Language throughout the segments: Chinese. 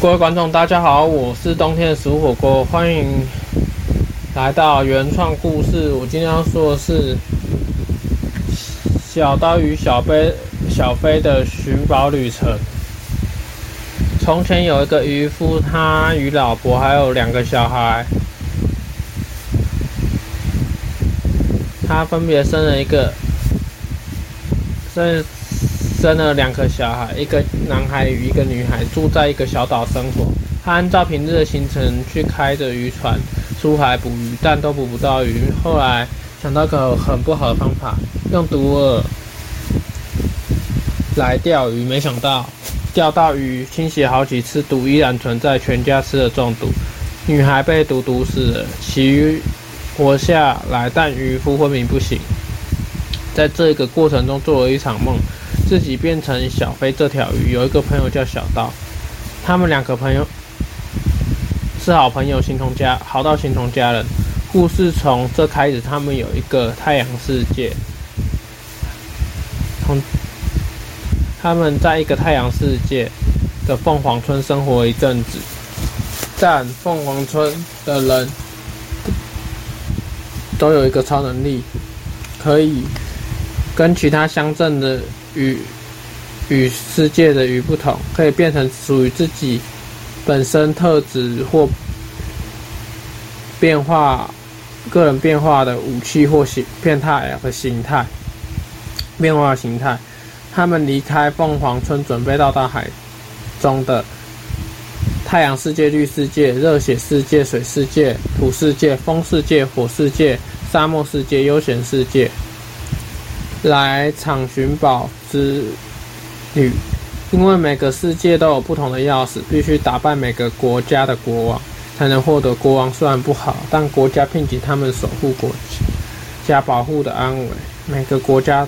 各位观众，大家好，我是冬天的食物火锅，欢迎来到原创故事。我今天要说的是小刀与小飞小飞的寻宝旅程。从前有一个渔夫，他与老婆还有两个小孩，他分别生了一个生。生了两个小孩，一个男孩与一个女孩，住在一个小岛生活。他按照平日的行程去开着渔船出海捕鱼，但都捕不到鱼。后来想到个很不好的方法，用毒饵来钓鱼，没想到钓到鱼，清洗好几次，毒依然存在，全家吃了中毒。女孩被毒毒死了，其余活下来，但渔夫昏迷不醒。在这个过程中，做了一场梦。自己变成小飞这条鱼，有一个朋友叫小刀，他们两个朋友是好朋友，形同家，好到形同家人。故事从这开始，他们有一个太阳世界，从他们在一个太阳世界的凤凰村生活一阵子，但凤凰村的人都有一个超能力，可以跟其他乡镇的。与与世界的鱼不同，可以变成属于自己本身特质或变化、个人变化的武器或形变态和形态变化形态。他们离开凤凰村，准备到大海中的太阳世界、绿世界、热血世界、水世界、土世界、风世界、火世界、沙漠世界、悠闲世界。来场寻宝之旅，因为每个世界都有不同的钥匙，必须打败每个国家的国王，才能获得国王。虽然不好，但国家聘请他们守护国家保护的安危。每个国家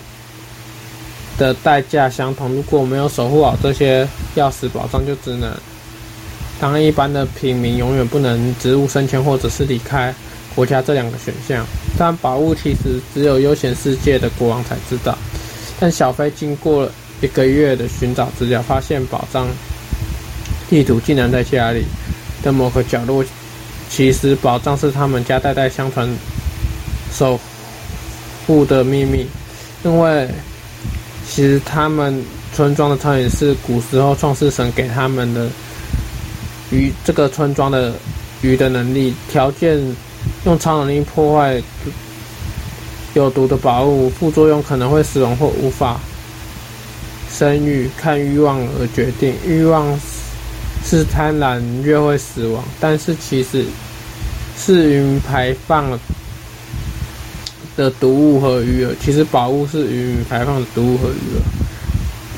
的代价相同，如果没有守护好这些钥匙宝藏，就只能当一般的平民，永远不能职务升迁或者是离开国家这两个选项。但宝物其实只有悠闲世界的国王才知道。但小飞经过了一个月的寻找资料，发现宝藏地图竟然在家里的某个角落。其实宝藏是他们家代代相传守护的秘密，因为其实他们村庄的超能力是古时候创世神给他们的鱼这个村庄的鱼的能力条件。用超能力破坏有毒的宝物，副作用可能会死亡或无法生育，看欲望而决定。欲望是贪婪，越会死亡。但是其实是云排放的毒物和鱼饵。其实宝物是云排放的毒物和鱼饵，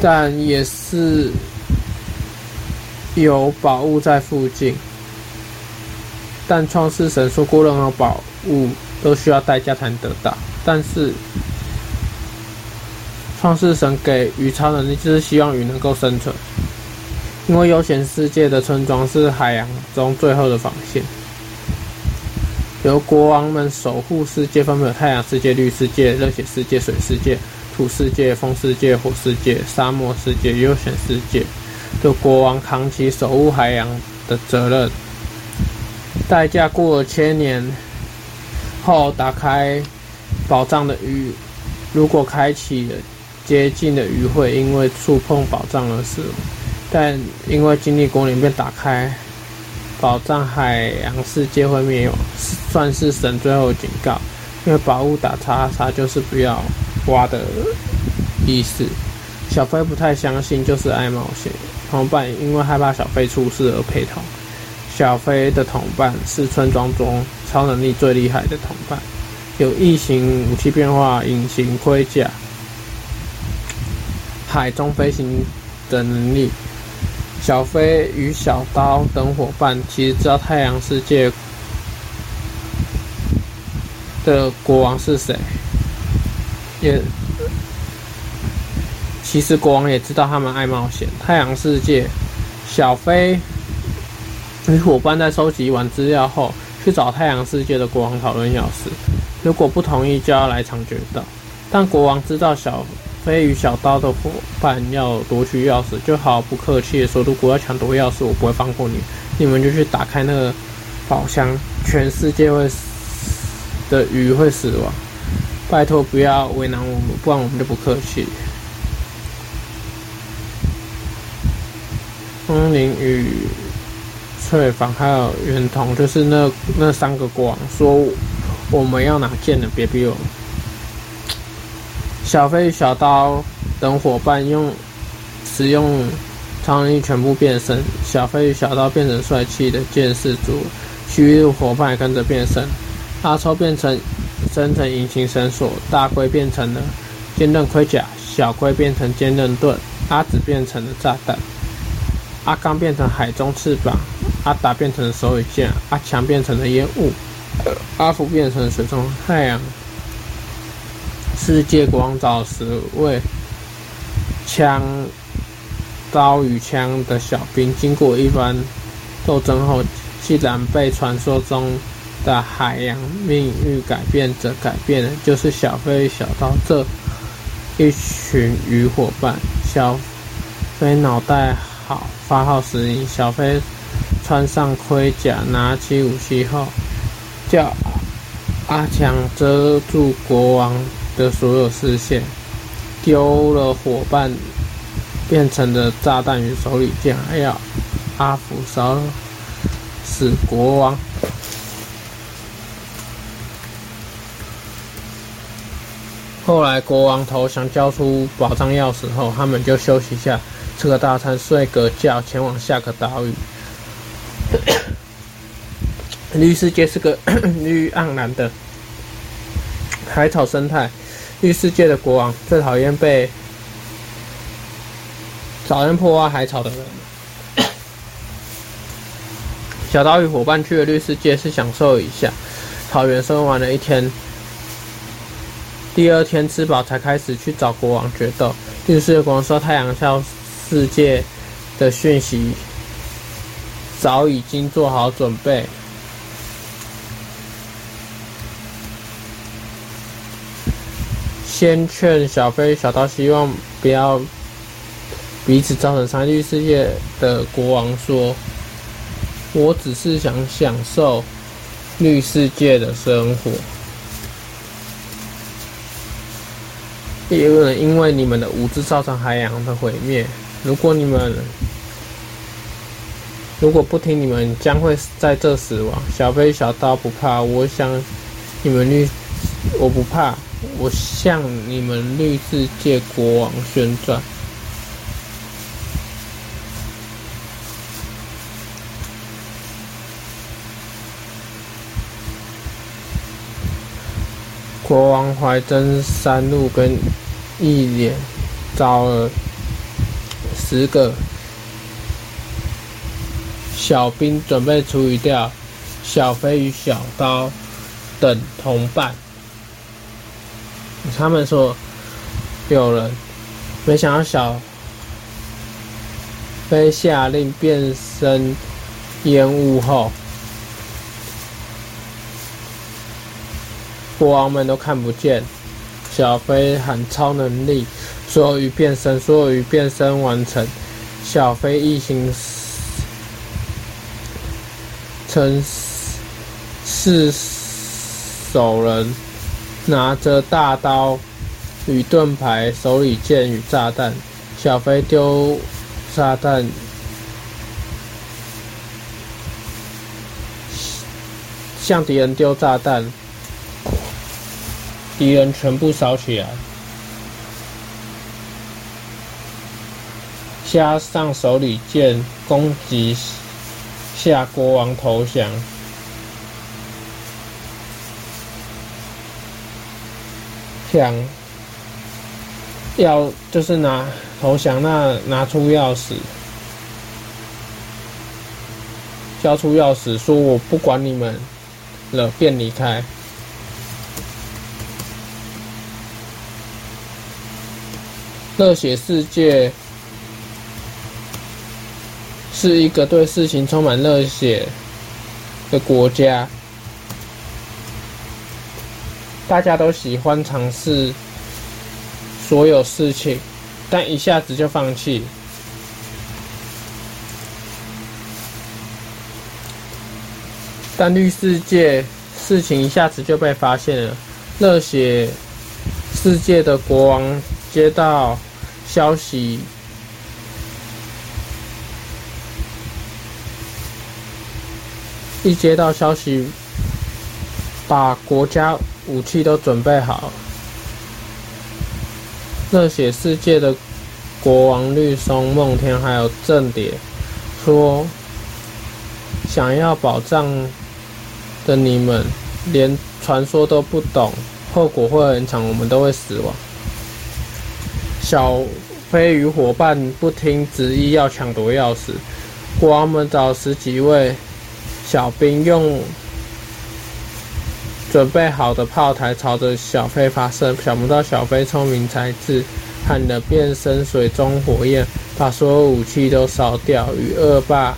但也是有宝物在附近。但创世神说过，任何宝物都需要代价才能得到。但是，创世神给鱼超能力，就是希望鱼能够生存。因为悠闲世界的村庄是海洋中最后的防线，由国王们守护世界，分别有太阳世界、绿世界、热血世界、水世界、土世界、风世界、火世界、沙漠世界、悠闲世界，的国王扛起守护海洋的责任。代价过了千年后，打开宝藏的鱼，如果开启了接近的鱼会因为触碰宝藏而死，但因为经历过年便打开宝藏，海洋世界会灭亡，算是神最后警告。因为宝物打叉叉就是不要挖的意思。小飞不太相信，就是爱冒险。同伴因为害怕小飞出事而陪同。小飞的同伴是村庄中超能力最厉害的同伴，有异形武器变化、隐形盔甲、海中飞行的能力。小飞与小刀等伙伴其实知道太阳世界的国王是谁，也其实国王也知道他们爱冒险。太阳世界，小飞。与伙伴在收集完资料后，去找太阳世界的国王讨论钥匙。如果不同意，就要来场决斗。但国王知道小飞与小刀的伙伴要夺取钥匙，就毫不客气的说：“如果要抢夺钥匙，我不会放过你。你们就去打开那个宝箱，全世界会死的鱼会死亡。拜托不要为难我们，不然我们就不客气。”风铃与翠坊还有圆筒，就是那那三个国王说：“我们要拿剑的？别逼我。”小飞小刀等伙伴用使用超能力全部变身，小飞与小刀变成帅气的剑士族，其余伙伴也跟着变身。阿抽变成生成隐形绳索，大龟变成了坚韧盔甲，小龟变成坚韧盾，阿紫变成了炸弹，阿刚变成海中翅膀，阿达变成了手与剑，阿强变成了烟雾，阿福变成水中太阳。世界国王找十位枪刀与枪的小兵，经过一番斗争后，竟然被传说中的海洋命运改变着改变了，就是小飞小刀这一群鱼伙伴。小飞脑袋好，发号施令。小飞穿上盔甲，拿起武器后，叫阿强遮住国王的所有视线，丢了伙伴，变成了炸弹与手里剑，还要阿福烧死国王。后来国王投降，交出宝藏钥匙后，他们就休息下，吃个大餐，睡个觉，前往下个岛屿。绿世界是个 绿盎然的海草生态。绿世界的国王最讨厌被找人破坏海草的人。小刀与伙伴去了绿世界是享受一下草原生活玩了一天，第二天吃饱才开始去找国王决斗。绿世界国王说：“太阳笑世界的讯息早已经做好准备。”先劝小飞、小刀，希望不要彼此造成伤害。绿世界的国王说：“我只是想享受绿世界的生活，也有人因为你们的无知造成海洋的毁灭。如果你们如果不听，你们将会在这死亡。”小飞、小刀不怕，我想你们绿，我不怕。我向你们绿世界国王宣战。国王怀真三路跟一脸招了十个小兵，准备处理掉小飞与小刀等同伴。他们说有人，没想到小飞下令变身烟雾后，国王们都看不见。小飞喊超能力，所有鱼变身，所有鱼变身完成。小飞一行成四手人。拿着大刀与盾牌，手里剑与炸弹。小飞丢炸弹，向敌人丢炸弹，敌人全部烧起来。加上手里剑攻击下，国王投降。想要就是拿投降，那拿出钥匙，交出钥匙，说我不管你们了，便离开。热血世界是一个对事情充满热血的国家。大家都喜欢尝试所有事情，但一下子就放弃。但绿世界事情一下子就被发现了，热血世界的国王接到消息，一接到消息，把国家武器都准备好。热血世界的国王绿松梦天还有正蝶说，想要保障。的你们连传说都不懂，后果会很惨，我们都会死亡。小飞与伙伴不听执意要抢夺钥匙，国王们找十几位小兵，用准备好的炮台朝着小飞发射。想不到小飞聪明才智，喊了变身水中火焰，把所有武器都烧掉，与恶霸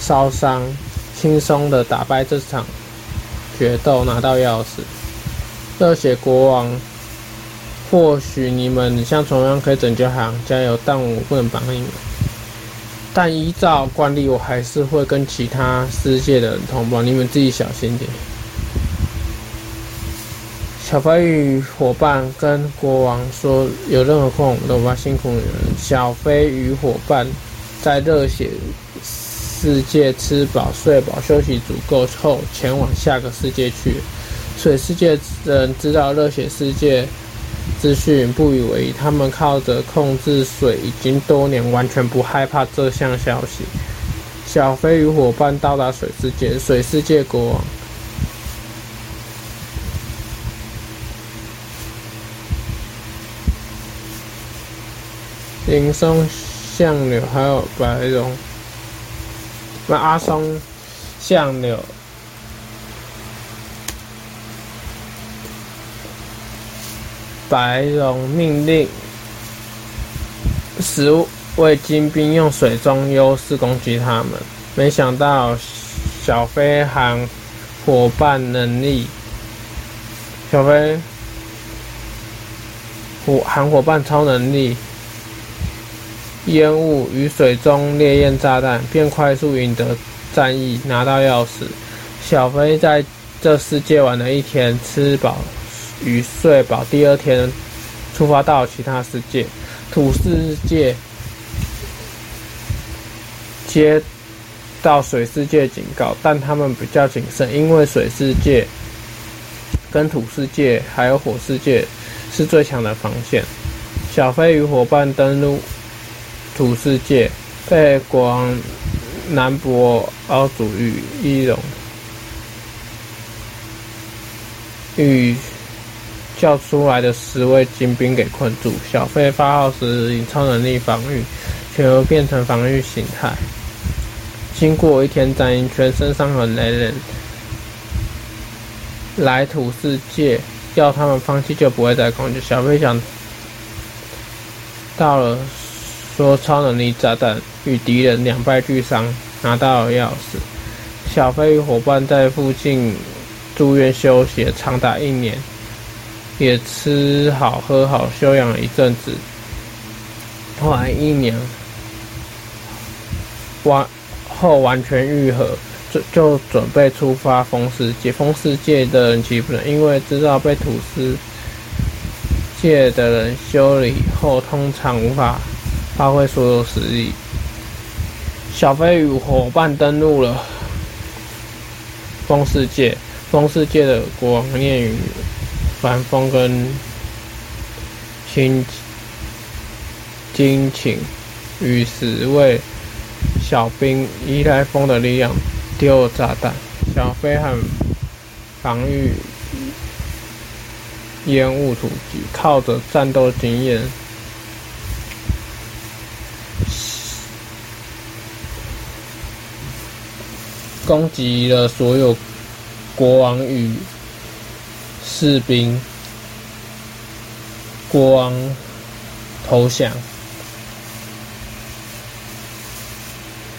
烧伤。轻松的打败这场决斗，拿到钥匙。热血国王，或许你们像虫一样可以拯救海洋，加油！但我不能帮你们。但依照惯例，我还是会跟其他世界的人通报，你们自己小心点。小飞与伙伴跟国王说：“有任何困难，我们都不怕，辛苦你们。”小飞与伙伴在热血。世界吃饱睡饱，休息足够后，前往下个世界去。水世界人知道热血世界资讯，不以为意。他们靠着控制水已经多年，完全不害怕这项消息。小飞与伙伴到达水世界，水世界国王林松相柳还有白龙。那阿松相柳白龙命令十位精兵用水中优势攻击他们，没想到小飞喊伙伴能力，小飞伙喊伙伴超能力。烟雾与水中烈焰炸弹，便快速赢得战役，拿到钥匙。小飞在这世界玩了一天，吃饱与睡饱。第二天出发到其他世界，土世界接到水世界警告，但他们比较谨慎，因为水世界跟土世界还有火世界是最强的防线。小飞与伙伴登陆。土世界被国王南博奥祖与伊隆与叫出来的十位精兵给困住。小飞发号时以超能力防御，全都变成防御形态。经过一天战役，全身伤痕累累。来土世界要他们放弃，就不会再攻击。小飞想到了。说超能力炸弹与敌人两败俱伤，拿到了钥匙。小飞与伙伴在附近住院休息长达一年，也吃好喝好休养了一阵子。后来一年完后完全愈合，就就准备出发风世界。风世界的人岂不能因为知道被土司界的人修理后，通常无法。发挥所有实力，小飞与伙伴登陆了风世界。风世界的国王念与帆风跟青金晴与十位小兵依赖风的力量丢炸弹。小飞和防御烟雾突击，靠着战斗经验。攻击了所有国王与士兵，国王投降，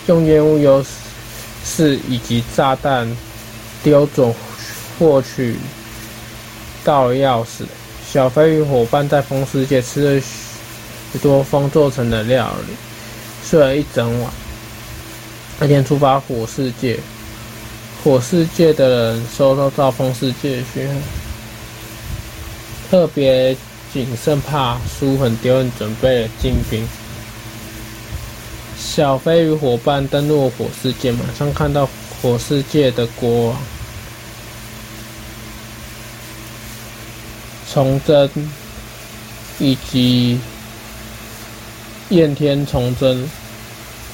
用烟雾优势以及炸弹丢准获取到钥匙。小飞与伙伴在风世界吃了许多风做成的料理，睡了一整晚。那天出发火世界，火世界的人收到风世界的讯号，特别谨慎，怕书很丢人，准备了精兵。小飞与伙伴登陆火世界，马上看到火世界的国王崇祯以及燕天崇祯。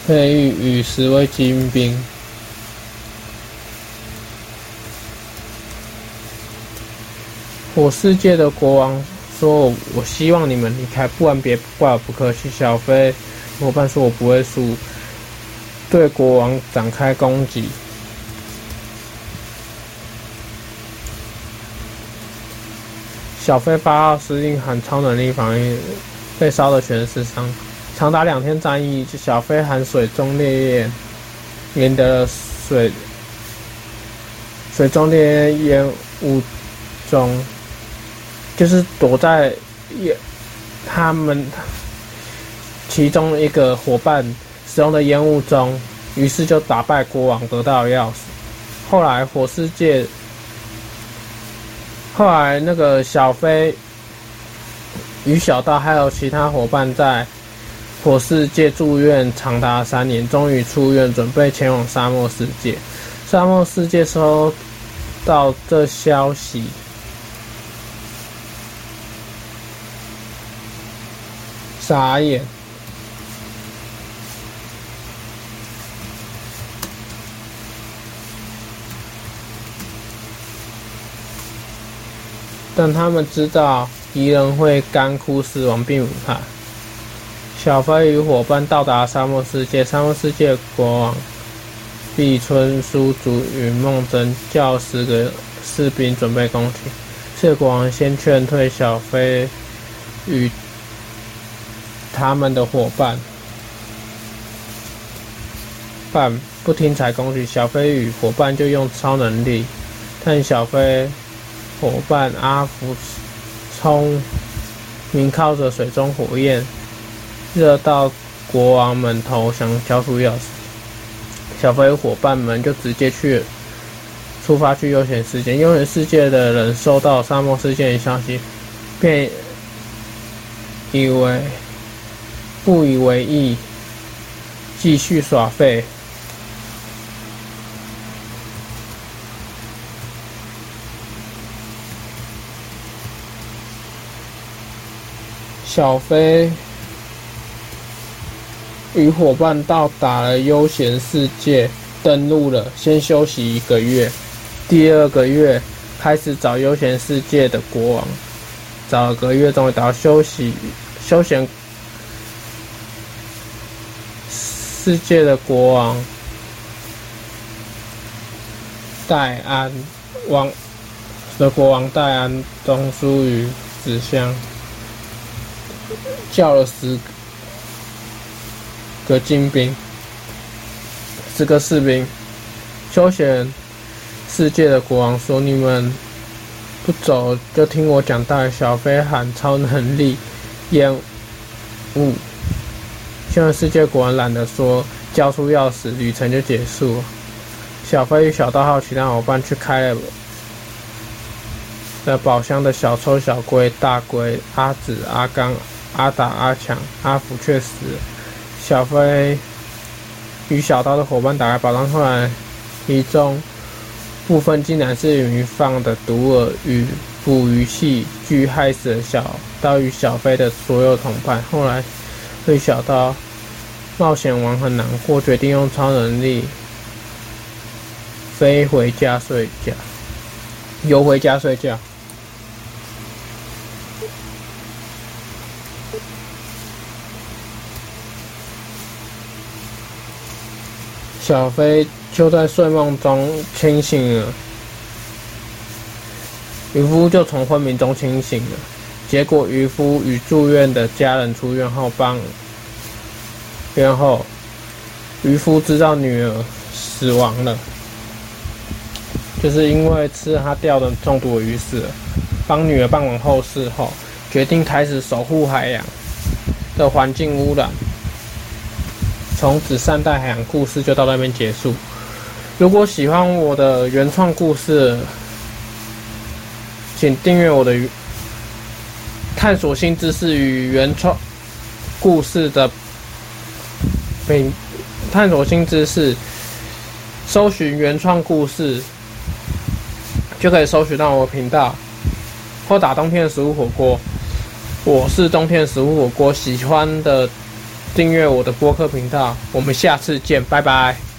佩玉与十位精兵。火世界的国王说：“我希望你们离开，不然别怪我不客气。”小飞伙伴说：“我不会输。”对国王展开攻击。小飞八号司令喊超能力防御，被烧得全身伤。长达两天战役，小飞含水中烈焰，赢得了水水中烈焰雾中，就是躲在也他们其中一个伙伴使用的烟雾中，于是就打败国王，得到钥匙。后来火世界，后来那个小飞与小道还有其他伙伴在。火世界住院长达三年，终于出院，准备前往沙漠世界。沙漠世界收到这消息，傻眼。但他们知道敌人会干枯死亡，并不怕。小飞与伙伴到达沙漠世界，沙漠世界国王碧村书族与梦真叫十个士兵准备攻击。这国王先劝退小飞与他们的伙伴，伴不听才攻击。小飞与伙伴就用超能力，但小飞伙伴阿福聪明靠着水中火焰。热到国王们投降，交出钥匙，小飞伙伴们就直接去出发去悠闲世界。悠闲世界的人收到沙漠世界的消息，便以为不以为意，继续耍废。小飞。与伙伴到达了悠闲世界，登陆了。先休息一个月，第二个月开始找悠闲世界的国王，找了个月终于找到休息休闲世界的国王戴安王的国王戴安中书与子香叫了十个。个精兵，十个士兵。休闲世界的国王说：“你们不走，就听我讲大小飞喊超能力烟雾。”休闲世界国王懒得说，交出钥匙，旅程就结束。小飞与小道号其他伙伴去开了的宝箱的小抽、小龟、大龟、阿紫、阿刚、阿达、阿强、阿福却死了。小飞与小刀的伙伴打开宝藏，后来其中部分竟然是鱼放的毒饵与捕鱼器具，害死了小刀与小飞的所有同伴。后来对小刀冒险王很难过，决定用超能力飞回家睡觉，游回家睡觉。小飞就在睡梦中清醒了，渔夫就从昏迷中清醒了。结果渔夫与住院的家人出院后帮，然后渔夫知道女儿死亡了，就是因为吃了他钓的中毒鱼死。帮女儿办完后事后，决定开始守护海洋的环境污染。从此，善待海洋故事就到那边结束。如果喜欢我的原创故事，请订阅我的探索新知识与原创故事的每探索新知识，搜寻原创故事就可以搜寻到我频道，或打冬天的食物火锅。我是冬天的食物火锅，喜欢的订阅我的播客频道。我们下次见，拜拜。